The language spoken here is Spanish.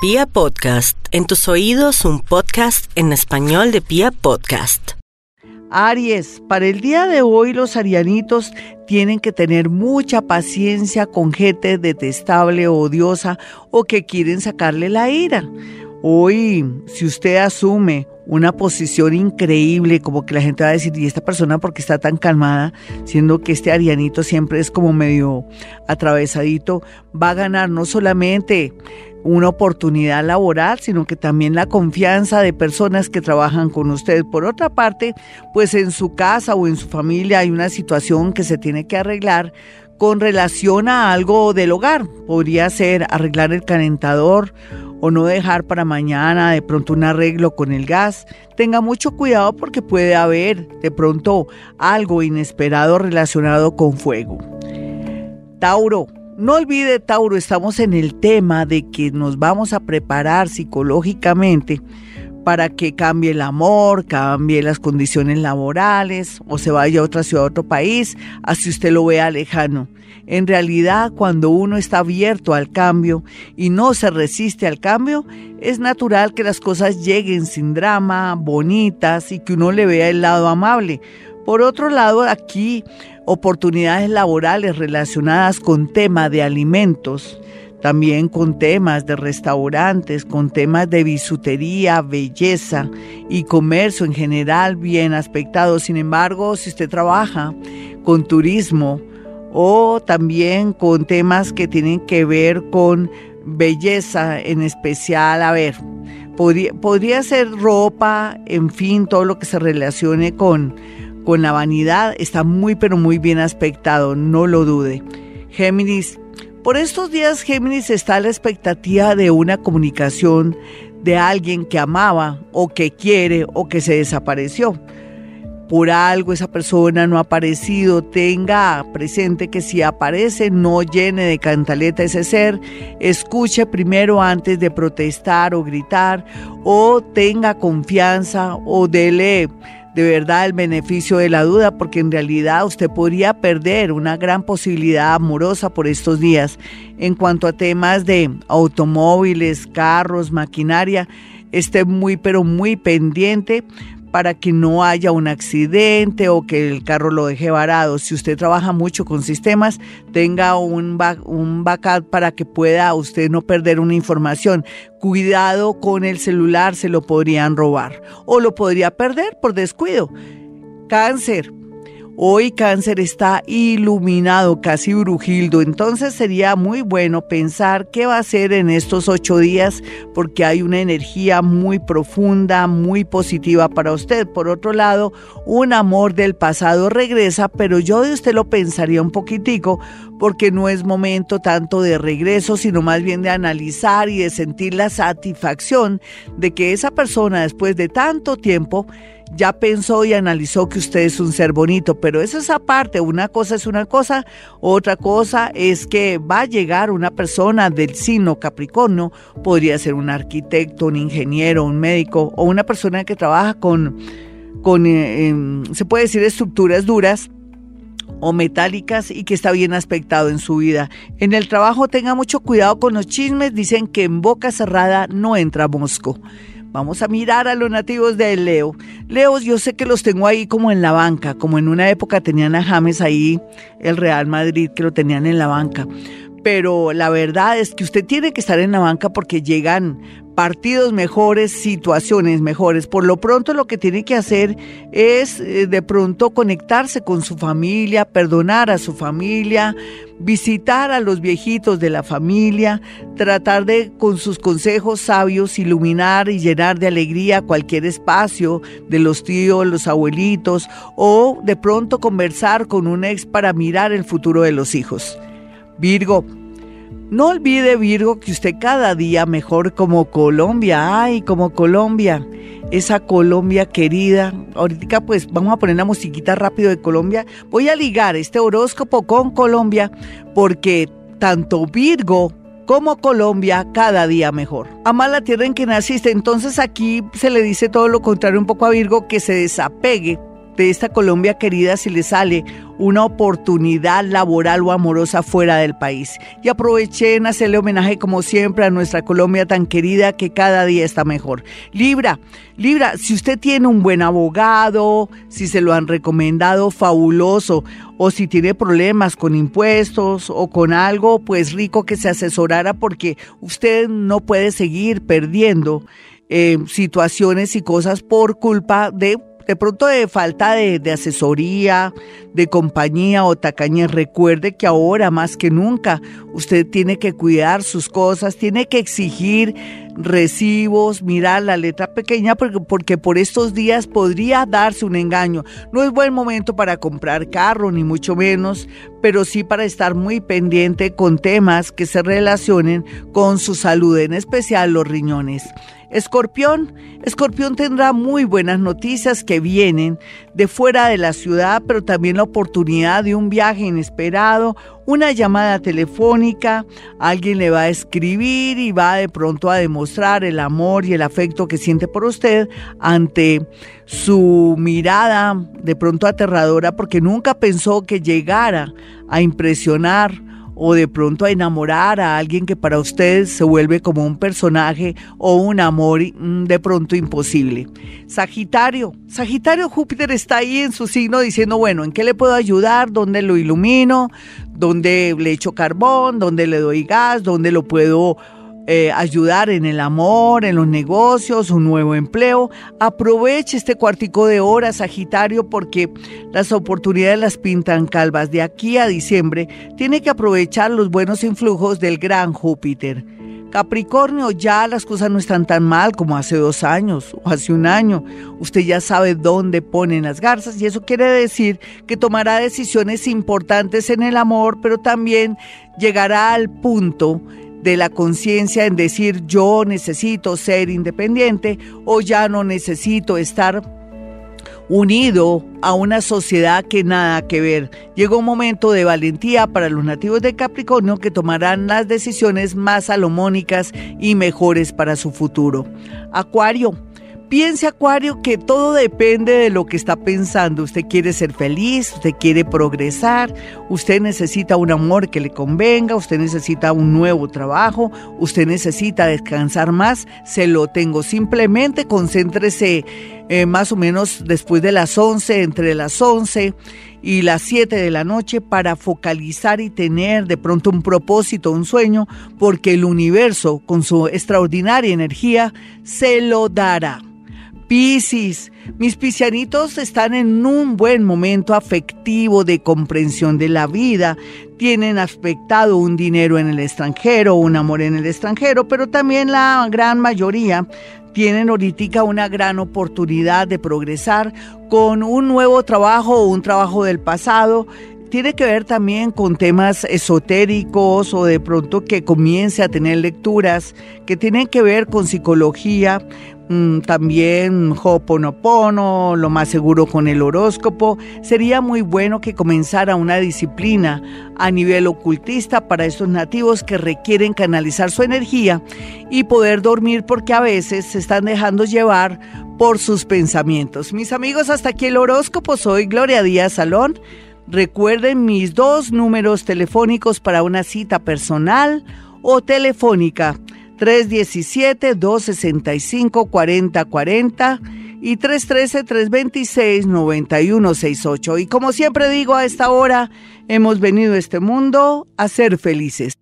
Pia Podcast, en tus oídos un podcast en español de Pia Podcast. Aries, para el día de hoy los arianitos tienen que tener mucha paciencia con gente detestable o odiosa o que quieren sacarle la ira. Hoy, si usted asume una posición increíble, como que la gente va a decir, ¿y esta persona por qué está tan calmada? Siendo que este arianito siempre es como medio atravesadito, va a ganar no solamente una oportunidad laboral, sino que también la confianza de personas que trabajan con usted. Por otra parte, pues en su casa o en su familia hay una situación que se tiene que arreglar con relación a algo del hogar. Podría ser arreglar el calentador o no dejar para mañana de pronto un arreglo con el gas. Tenga mucho cuidado porque puede haber de pronto algo inesperado relacionado con fuego. Tauro, no olvide, Tauro, estamos en el tema de que nos vamos a preparar psicológicamente para que cambie el amor, cambie las condiciones laborales o se vaya a otra ciudad, a otro país, así usted lo vea lejano. En realidad, cuando uno está abierto al cambio y no se resiste al cambio, es natural que las cosas lleguen sin drama, bonitas y que uno le vea el lado amable. Por otro lado, aquí oportunidades laborales relacionadas con tema de alimentos, también con temas de restaurantes, con temas de bisutería, belleza y comercio en general bien aspectado. Sin embargo, si usted trabaja con turismo o también con temas que tienen que ver con belleza en especial, a ver, podría, podría ser ropa, en fin, todo lo que se relacione con con la vanidad está muy pero muy bien aspectado, no lo dude. Géminis, por estos días Géminis está a la expectativa de una comunicación de alguien que amaba o que quiere o que se desapareció. Por algo esa persona no ha aparecido, tenga presente que si aparece no llene de cantaleta ese ser, escuche primero antes de protestar o gritar o tenga confianza o dele de verdad el beneficio de la duda, porque en realidad usted podría perder una gran posibilidad amorosa por estos días. En cuanto a temas de automóviles, carros, maquinaria, esté muy, pero muy pendiente para que no haya un accidente o que el carro lo deje varado. Si usted trabaja mucho con sistemas, tenga un, backup para que pueda usted no perder una información. Cuidado con el celular, se lo podrían robar o lo podría perder por descuido. Cáncer, Hoy cáncer está iluminado, casi brujildo, entonces sería muy bueno pensar qué va a hacer en estos ocho días porque hay una energía muy profunda, muy positiva para usted. Por otro lado, un amor del pasado regresa, pero yo de usted lo pensaría un poquitico porque no es momento tanto de regreso, sino más bien de analizar y de sentir la satisfacción de que esa persona después de tanto tiempo ya pensó y analizó que usted es un ser bonito, pero eso es aparte, una cosa es una cosa, otra cosa es que va a llegar una persona del signo Capricornio, podría ser un arquitecto, un ingeniero, un médico o una persona que trabaja con, con eh, se puede decir, estructuras duras o metálicas y que está bien aspectado en su vida. En el trabajo tenga mucho cuidado con los chismes, dicen que en boca cerrada no entra mosco. Vamos a mirar a los nativos de Leo. Leos, yo sé que los tengo ahí como en la banca, como en una época tenían a James ahí, el Real Madrid, que lo tenían en la banca. Pero la verdad es que usted tiene que estar en la banca porque llegan partidos mejores, situaciones mejores. Por lo pronto lo que tiene que hacer es eh, de pronto conectarse con su familia, perdonar a su familia, visitar a los viejitos de la familia, tratar de con sus consejos sabios iluminar y llenar de alegría cualquier espacio de los tíos, los abuelitos o de pronto conversar con un ex para mirar el futuro de los hijos. Virgo, no olvide, Virgo, que usted cada día mejor como Colombia. Ay, como Colombia. Esa Colombia querida. Ahorita pues vamos a poner la musiquita rápido de Colombia. Voy a ligar este horóscopo con Colombia porque tanto Virgo como Colombia cada día mejor. Ama la tierra en que naciste. Entonces aquí se le dice todo lo contrario un poco a Virgo, que se desapegue de esta Colombia querida si le sale una oportunidad laboral o amorosa fuera del país. Y aproveché en hacerle homenaje como siempre a nuestra Colombia tan querida que cada día está mejor. Libra, Libra, si usted tiene un buen abogado, si se lo han recomendado, fabuloso, o si tiene problemas con impuestos o con algo, pues rico que se asesorara porque usted no puede seguir perdiendo eh, situaciones y cosas por culpa de de pronto de falta de, asesoría, de compañía o tacaña, recuerde que ahora más que nunca usted tiene que cuidar sus cosas, tiene que exigir recibos, mirar la letra pequeña porque, porque por estos días podría darse un engaño. No es buen momento para comprar carro, ni mucho menos, pero sí para estar muy pendiente con temas que se relacionen con su salud, en especial los riñones. Escorpión, Escorpión tendrá muy buenas noticias que vienen de fuera de la ciudad, pero también la oportunidad de un viaje inesperado, una llamada telefónica, alguien le va a escribir y va de pronto a demostrar el amor y el afecto que siente por usted ante su mirada de pronto aterradora porque nunca pensó que llegara a impresionar o de pronto a enamorar a alguien que para usted se vuelve como un personaje o un amor mm, de pronto imposible. Sagitario, Sagitario Júpiter está ahí en su signo diciendo, bueno, ¿en qué le puedo ayudar? ¿Dónde lo ilumino? ¿Dónde le echo carbón? ¿Dónde le doy gas? ¿Dónde lo puedo eh, ayudar en el amor, en los negocios, un nuevo empleo. Aproveche este cuartico de hora, Sagitario, porque las oportunidades las pintan calvas. De aquí a diciembre tiene que aprovechar los buenos influjos del gran Júpiter. Capricornio, ya las cosas no están tan mal como hace dos años o hace un año. Usted ya sabe dónde ponen las garzas y eso quiere decir que tomará decisiones importantes en el amor, pero también llegará al punto de la conciencia en decir yo necesito ser independiente o ya no necesito estar unido a una sociedad que nada que ver. Llegó un momento de valentía para los nativos de Capricornio que tomarán las decisiones más salomónicas y mejores para su futuro. Acuario, Piense, Acuario, que todo depende de lo que está pensando. Usted quiere ser feliz, usted quiere progresar, usted necesita un amor que le convenga, usted necesita un nuevo trabajo, usted necesita descansar más. Se lo tengo. Simplemente concéntrese eh, más o menos después de las 11, entre las 11 y las 7 de la noche para focalizar y tener de pronto un propósito, un sueño, porque el universo con su extraordinaria energía se lo dará. Piscis, mis piscianitos están en un buen momento afectivo de comprensión de la vida. Tienen aspectado un dinero en el extranjero, un amor en el extranjero, pero también la gran mayoría tienen ahorita una gran oportunidad de progresar con un nuevo trabajo o un trabajo del pasado tiene que ver también con temas esotéricos o de pronto que comience a tener lecturas que tienen que ver con psicología, Mm, también Ho'oponopono, lo más seguro con el horóscopo. Sería muy bueno que comenzara una disciplina a nivel ocultista para estos nativos que requieren canalizar su energía y poder dormir porque a veces se están dejando llevar por sus pensamientos. Mis amigos, hasta aquí el horóscopo. Soy Gloria Díaz Salón. Recuerden mis dos números telefónicos para una cita personal o telefónica 317-265-4040 y 313-326-9168. Y como siempre digo, a esta hora hemos venido a este mundo a ser felices.